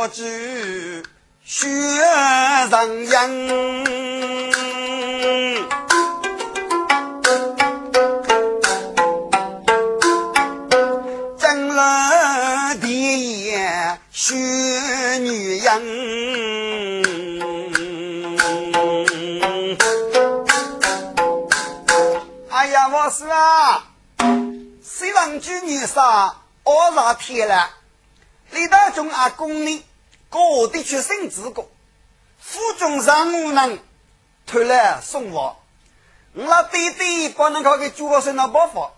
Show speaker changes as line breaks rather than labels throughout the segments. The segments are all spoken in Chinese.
小举雪人影，正了第一雪女人。哎呀，我说啊，西王举女杀，二十天了。李大忠阿公呢，各地去生子过，府中上无能，推来送我。我那弟弟不能靠给朱高生那包袱，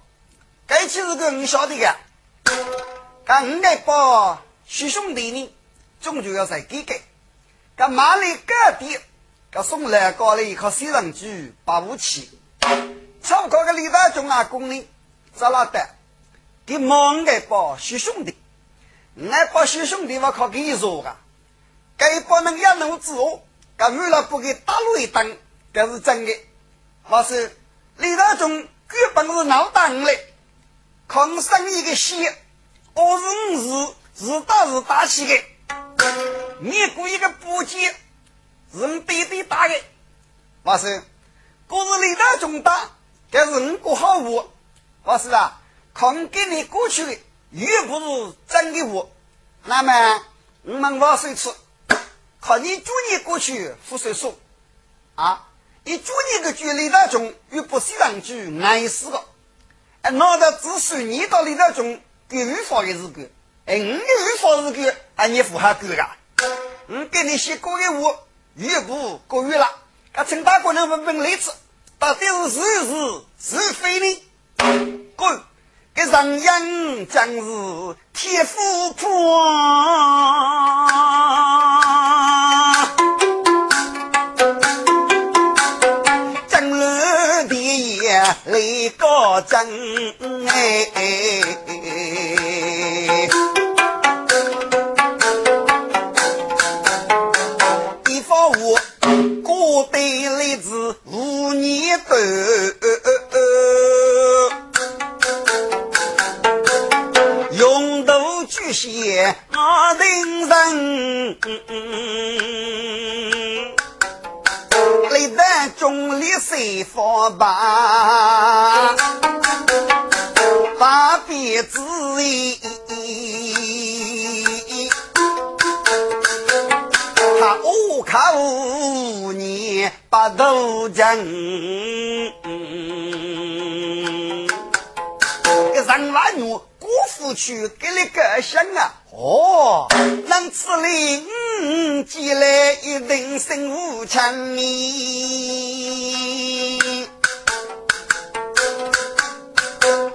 该起是个我晓得的。干五个包许兄弟呢，终究要在给给。干马里各地，干送来搞了一颗西人局八五七，超过个李大忠阿公呢，咋拉的？给五个包许兄弟。俺把兄兄弟我靠给你说个，该不能一怒之后，干为了不给打路一顿，这是真的。我说李大忠根本是闹大嘞，抗生一个血，我是是是打是打起的，你雇一个补给，人对对打的。我说，可是李大忠打，这是你过好物。我说啊，抗给你过去的。又不是真的我，那么我们挖水吃，靠你祝你过去付水说啊，你祝你个距离当中又不是让句挨死的，哎，那的只属你到里当中给预防的日子，哎，你预防日子啊，你符合够的，我给你写过的我又不过月了，他陈大官人问问例子，到底是是是是非呢？滚！这人影将是铁夫婆，一来高真哎，一方我过对例子无年头。些阿定人，历代中立谁方吧？头将，个人来怒。夫去给你个想啊！哦，能吃哩，嗯，寄来一定身无强你。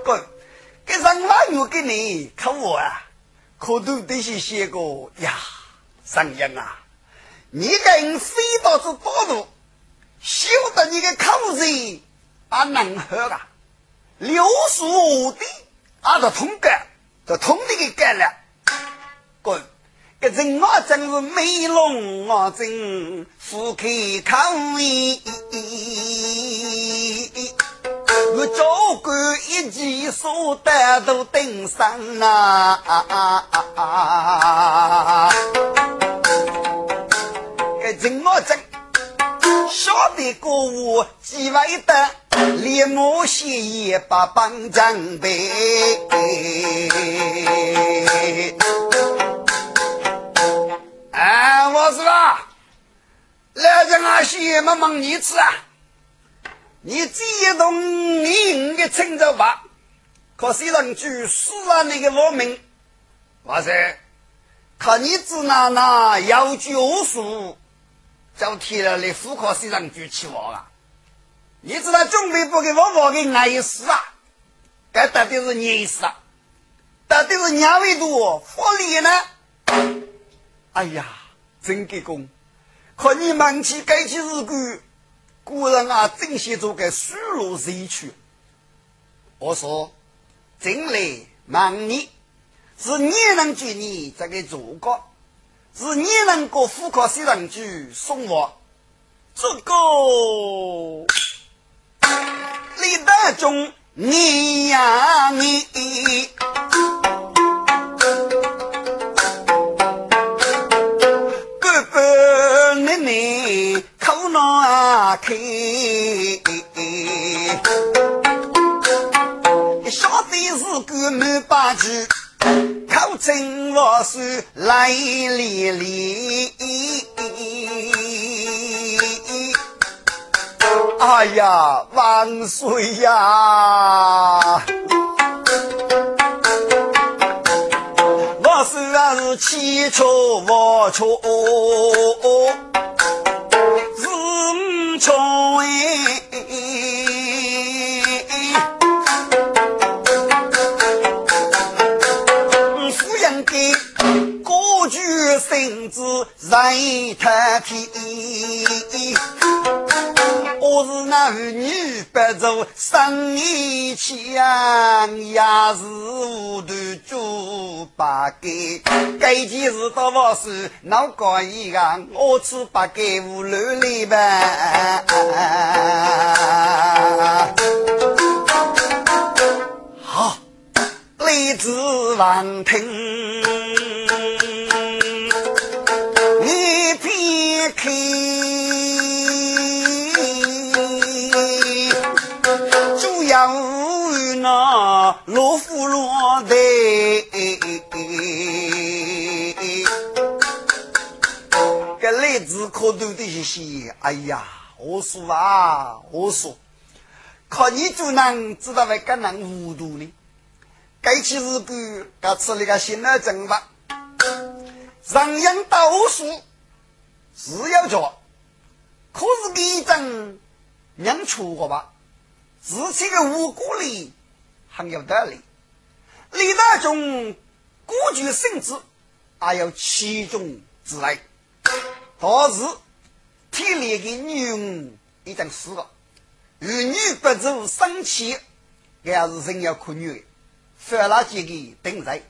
不，给上哪有给你看我啊？可都得些写过呀，上人啊！你跟飞到这道路，晓得你个口子啊能喝啊，六叔的。俺都通干，这通的给干了。滚！这人啊，真是美容啊，真富开口意。我教官一记手带都登上啊！这人啊，真晓得过我几万单。立马写一把帮将背，哎，我说，来这俺写么忙你吃啊？你这一栋你的称着吧，可是人句死啊那个老命，哇塞，看你只拿那要救赎，就提了来副科是人句期望啊。你知道准备不给我我给挨死啊？该到底是你死啊？到底是两位多福利呢？哎呀，真给功！可你忙起该起日子，古人啊，真写做个输入谁去？我说，真来忙你，是你能给你这个做过，是你能够复刻西人去送我。这个。李德忠，你呀你，你口难开，晓得是个满八句，口称我是来历历。哎呀，万岁呀！我虽然是七出我出是五出哎，身子人太天。我是那儿女不做生意强，也是无头猪八戒。这件事到我是闹搞一样，我吃八戒无乱里吧。好，来自王庭，片开。那罗浮罗的，这例子可多的一些。哎呀，我说啊，我说，可你就能知道为个人糊涂呢？该起日个，该吃那个新的正吧。人养读书是要做，可是给整娘错过吧？自己的无辜里。很有道理，李大中孤举圣旨，还有其中之类。当时天里的女人已经死了，儿女不足生气，也是人要可女的，犯了几个等罪。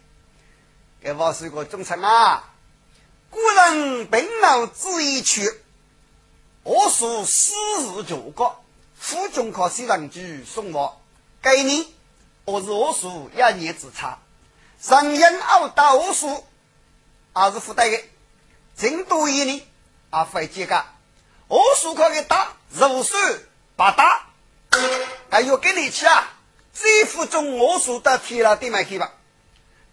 给我是个忠臣啊！古人病老之一去，我属私日九个，府中考西上去送我，给你。我是我属一年之差，上阴熬到我属，还是负担的，净多一年啊，费几个？我属可以打，如数八打，还要给你去啊！这副中我属的贴了点买去吧。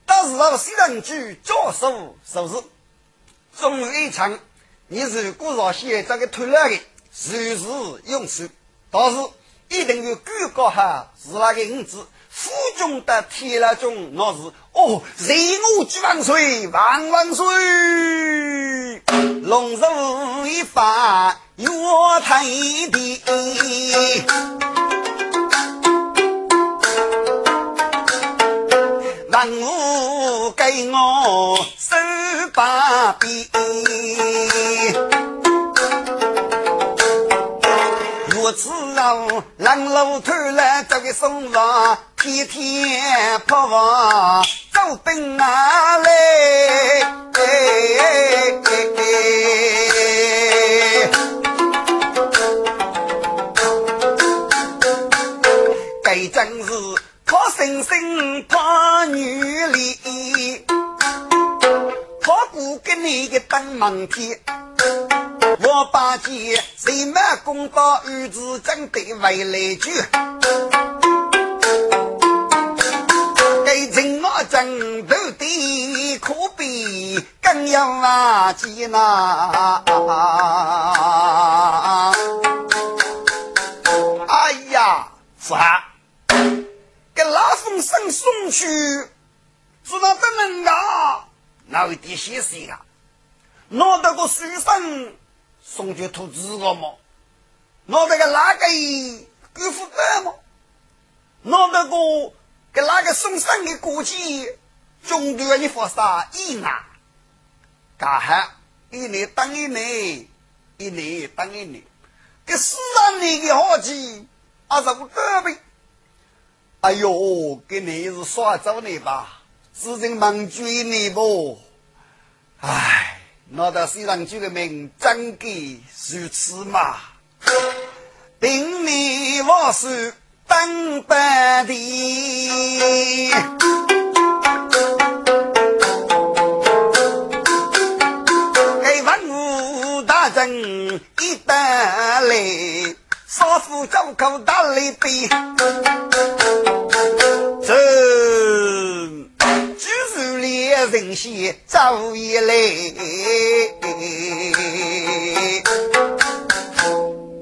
到时候新人局教授收拾，终有一场，你如果说现这个退了的，随时用手，到时一定有广告哈，是那个五字。府中的铁了中，那是哦，人我举万岁，万万岁！龙寿一发，岳太帝，万物给我手把柄。如此啊，让老头来这个送房。天天跑往走奔哪来？该真是靠生生怕女你个当门天。我把剑谁满公道，儿子真得回来救。人我争斗的可比更要啊艰难。哎呀，是啊，给拉风声送去，知道怎能啊？那有点些事啊？拿到个书生送去投资个么？拿到个哪个给付单么？拿到个？给哪个送上的国旗，中途你发啥意啊？干哈？一年当一年，一年当一年，给四十年的好气，啊，是不得呗？哎呦，给你是耍走你吧？事情忙追你不？唉，拿到西上局的名，真给如此嘛？顶你我是。当白的，给文武大臣人一得来，少妇走口打雷杯，这人先走一来。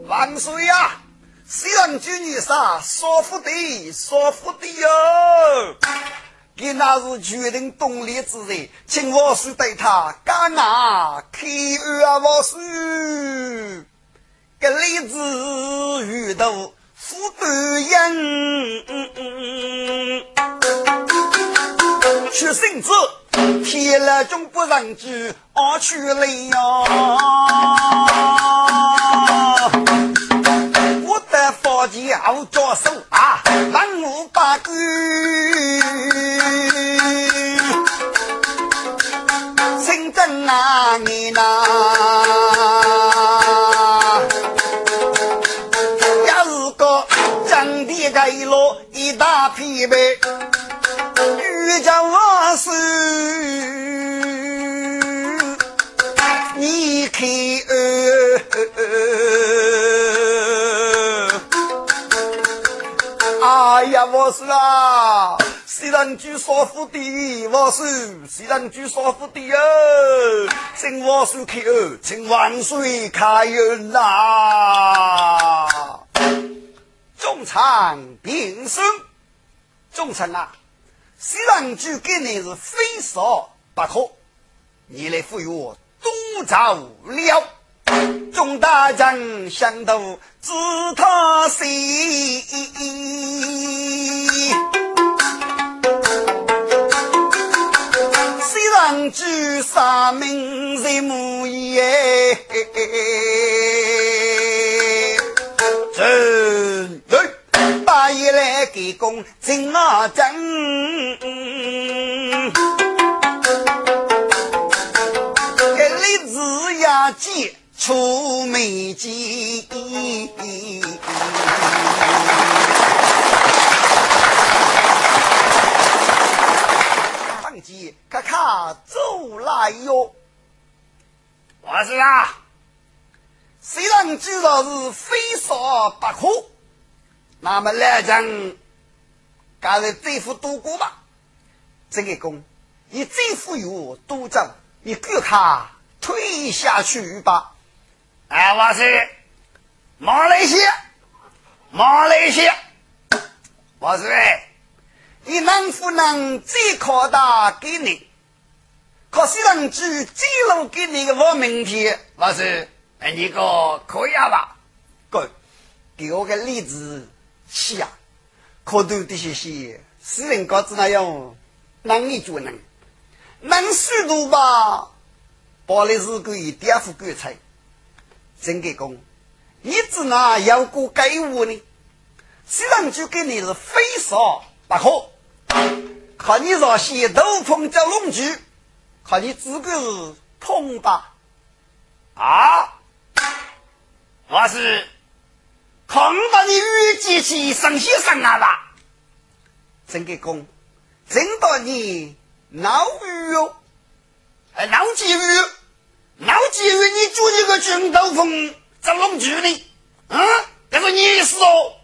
万岁呀！西洋军女杀少妇的，少妇的哟！你那是决定动力之人，请王叔对他干啊！开恩啊，王叔，个例子遇到富端人，去圣旨，天了终不让举，我去了呀！我的佛教着手啊，万无八关。真啊你呐，要是个真的盖了一大匹呗，遇着我是你看，哎呀，我是啊。西人居少府的王叔，西人居少府的哟，请王叔开恩，请万岁开恩呐！众臣平身，众臣啊，西凉军肯你是非杀不可，你来赴约东朝了，众大将相度知他谁？西凉军杀命谁木耶？走！对，八爷来给公真啊真，给李子呀记出美计。咔咔走来哟！我是啊，虽然知道是非杀不可，那么来人，干脆对付多过吧。这个功，你最富有多走，你给他退下去吧。哎，我是马来西亚，马来西亚，我是。你能不能再考大给你？可是人举记录给你个我明天，老师，哎，你个可以吧？哥，给我个例子写啊！可多的些些，私人稿子那样，能力就能，能速度吧？包的是个第二副国才，真给工，你只拿要过给我呢？虽然就给你是非少不可。看你若些斗篷叫龙驹，看你资格是碰吧？啊！我是看到你遇见起生些生啊吧？真给公，真到你闹鱼哦！哎，闹几鱼？闹几鱼？你做一个军斗篷叫龙驹呢？啊，这是你意思哦？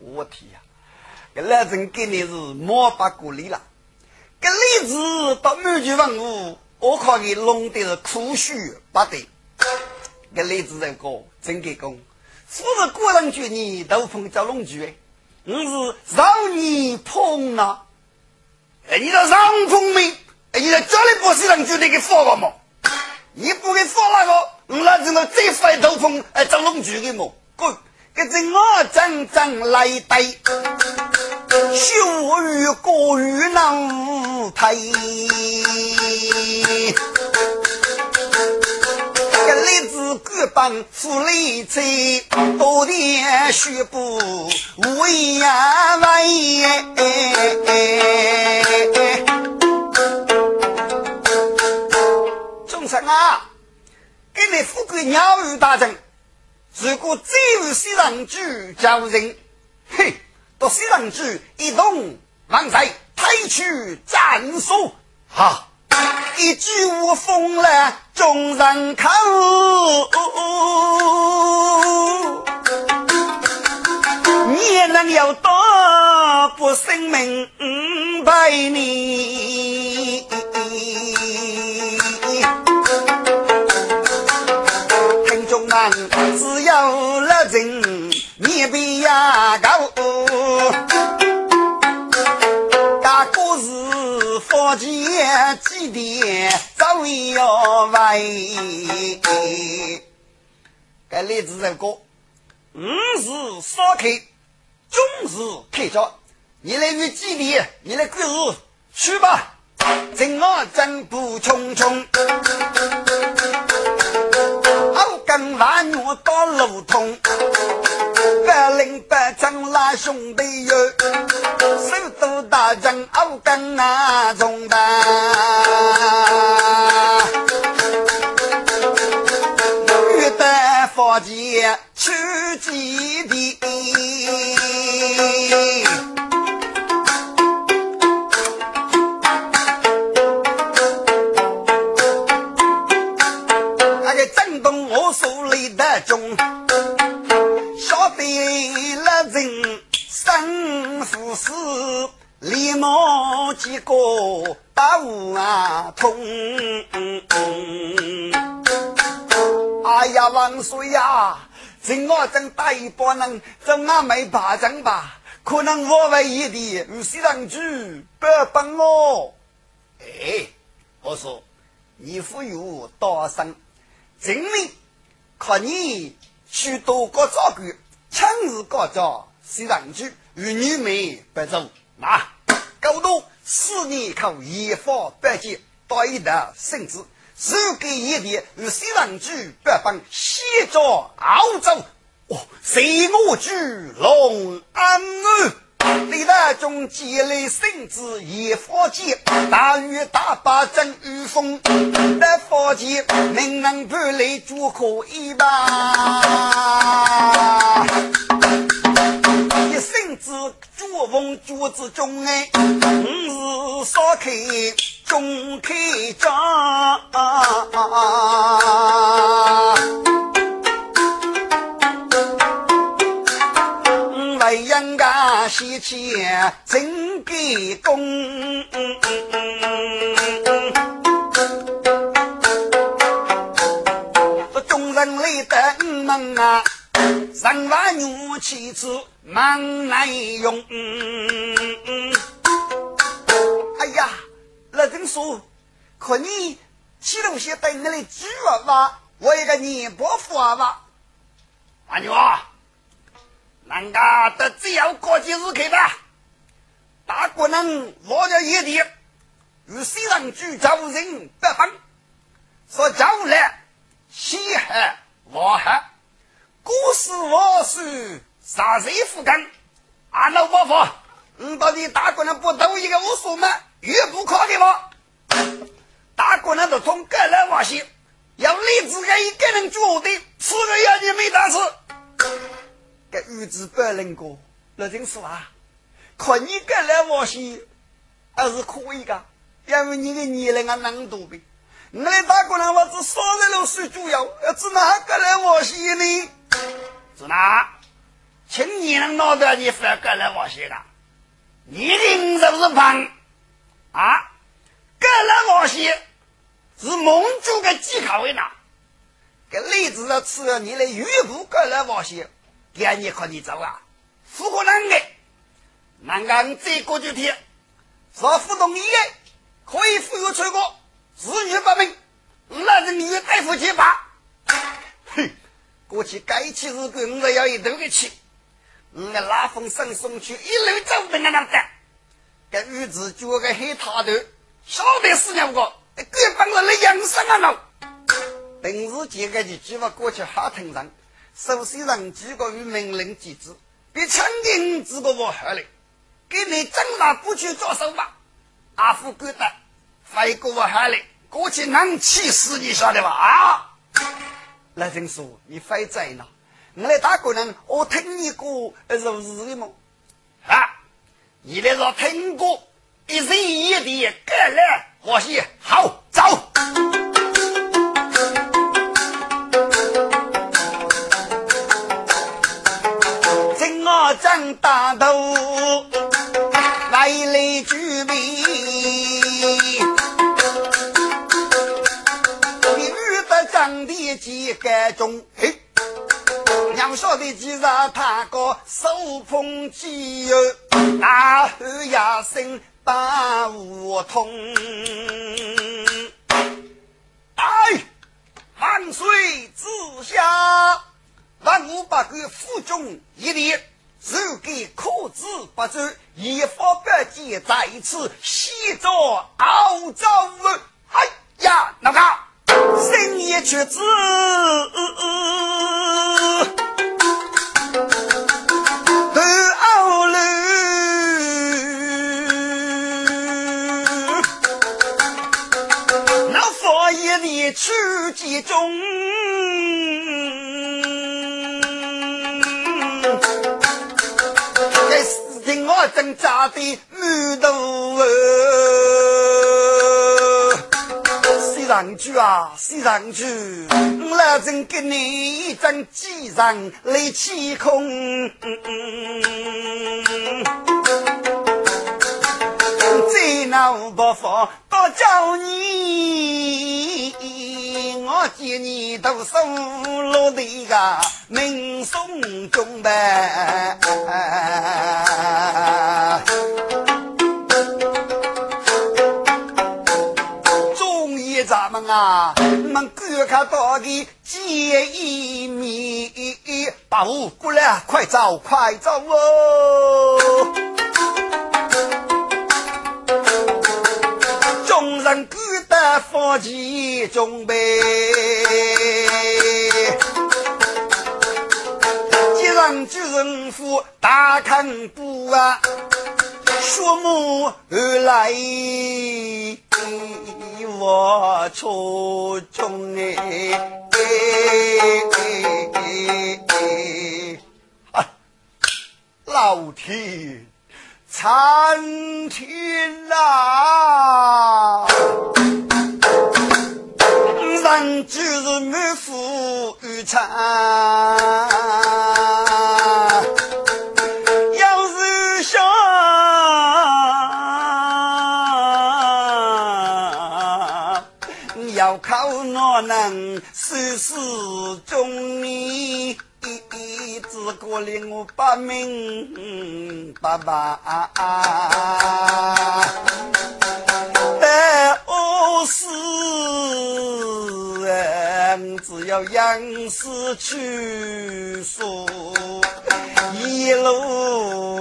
我天呀！这老人给你是莫把鼓励了，这例子到满句文物，我看你弄的是苦虚不得。这例子这个真给公，不是个人觉你都碰叫龙句，我是让你碰啊！哎，你这让碰没？哎，你在家里不是人就那个发了吗？你不给发那个，我那只能再发一头碰哎叫龙句的么？滚！这是我真正来对，羞于过于能推。这例子各帮富丽才，多点学不无言为。众生啊，给你富贵鸟语大阵。如果再有西人举叫人，嘿，到西人举一动，万岁，抬去斩首。哈，一句话封了众人口。你能有多不生命陪你？听众们，只有了人，你别呀高。是福建基地，早要为。该例子这个，五是烧开。终是开交，你来与基地，你来过日去吧。正我正步匆匆，好跟万月到路通，百灵百将拉兄弟哟，大将好跟那中的，欲得佛前去基地。那个震动我手里的钟，晓得了人生福死，立马几个把无啊通。哎呀，万岁呀！正我正打一帮人，这俺没怕仗吧？可能我为一的有西上去不帮我。哎，我说你富有多生，证明看你去多个照顾，亲自告状西上去与女美不走，那够多四年靠一方百计到一道甚至。手给一点，与西凉举北方西着澳洲，哦，随我举龙安安，历代中积累圣旨也佛界，大雨大把真雨风，在佛界能能不来就可一吧？一生之绝风绝之中哎，五是烧开。中开张，为人家喜钱真给公。这众人来得门啊，三万女妻子忙来用。哎呀！老丁说：“可你起东西等你来煮娃娃，我一个年伯父娃娃。阿牛啊，人家都只要过节日去吧。大国人我叫爷弟，与西上举招人不分，说招来西海我海，啥谁不干？俺老伯父，你到底打国人不都一个无数吗？”越不可的吗？大官人都从各来往西，要立自个一个人做的，四个月你没大事。这日子不能过，那真是啊！看你各来往西还是可以的，因为你的年龄啊能多呗。我的大官人我只少了六岁左右，要只哪个来往西呢？是哪？请你能闹得你反各来往西的，你的是不是胖？啊，格拉王西是蒙住个几卡位呢？这例子的吃了你来预卜格拉王西，给你看你走啊？不可能的，南港再过几天，说互动一可以富有出国，子女不明，那人女大夫去吧。哼，过去该去日本，我要一头个去，我拉风声送去，一路走的那样的。这玉子脚个黑塔头，晓得是两个，根本是来养生啊！喽，平时几个就计划过去哈腾上，首先让几个与命令机制，别强硬几个我好嘞，给你正大不去着手吧。阿福觉得，飞过我好嘞，过去能气死你晓得吧？啊！那人说你飞在哪？我来打工人，我听你过如是的吗？啊！你来说听过一人一地，各来我是好走。正我张大头，来来举杯，你遇得长的几个钟？嘿。娘晓得，其实他个手捧机油，大吼一声把无通。哎，万岁之下，万五百个府中一列，如给可知不周，一发百计在此，西着澳洲。哎呀，那个深夜却知。的满头哦。西上去啊，西上去，我来真给你一张机上来起空。再闹不发，多叫你，见你都送落的个名送中呗。终于咱们啊，们观看到的见一面，把我过来，快走，快走哦！众人得放弃准备，接上就是五大坑布啊，树木而来我初中哎，老天！苍天呐，人就是满腹忧愁。要是想要靠哪能收拾中年？只过令我把命爸爸，但我是只要杨氏去说，一路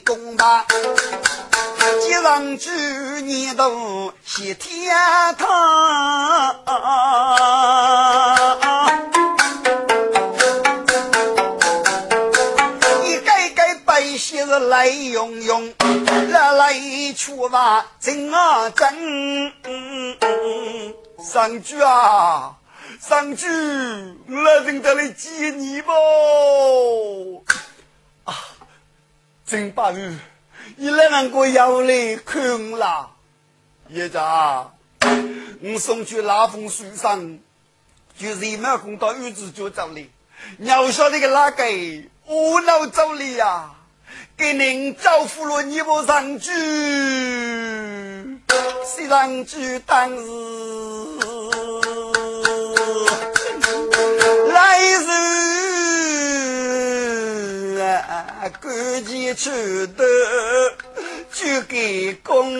中给公吧，接上去年度西天堂，一盖盖百姓是来涌涌，来来去吧，真啊真，上去啊！上去，我正在来接你吧。啊，真把你，你来让我要来看啦。叶家，我送去拉风树上，就是一马公到院子就走了。要晓得个哪个，我老走了呀，给您招呼了你不上去，谁上去当时。赶紧出头就给公，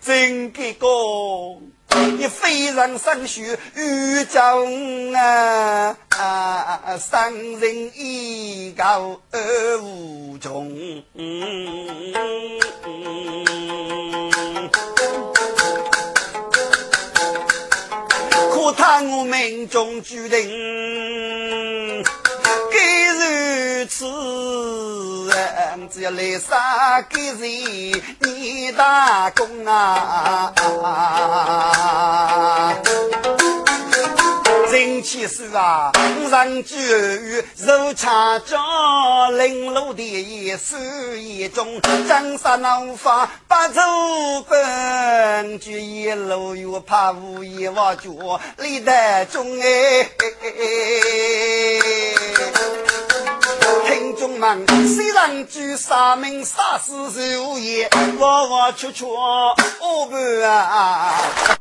真给公，你非常生须遇中啊，伤人一告而无从。他我命中注定该如此。人只要来杀给人，你打工啊！人气数啊，人居如茶家，零落的也是一种，江山难发不走奔，就一路又怕无一瓦脚，历代中哎。听众们，虽然举三名杀死受也，我我出出，我不啊。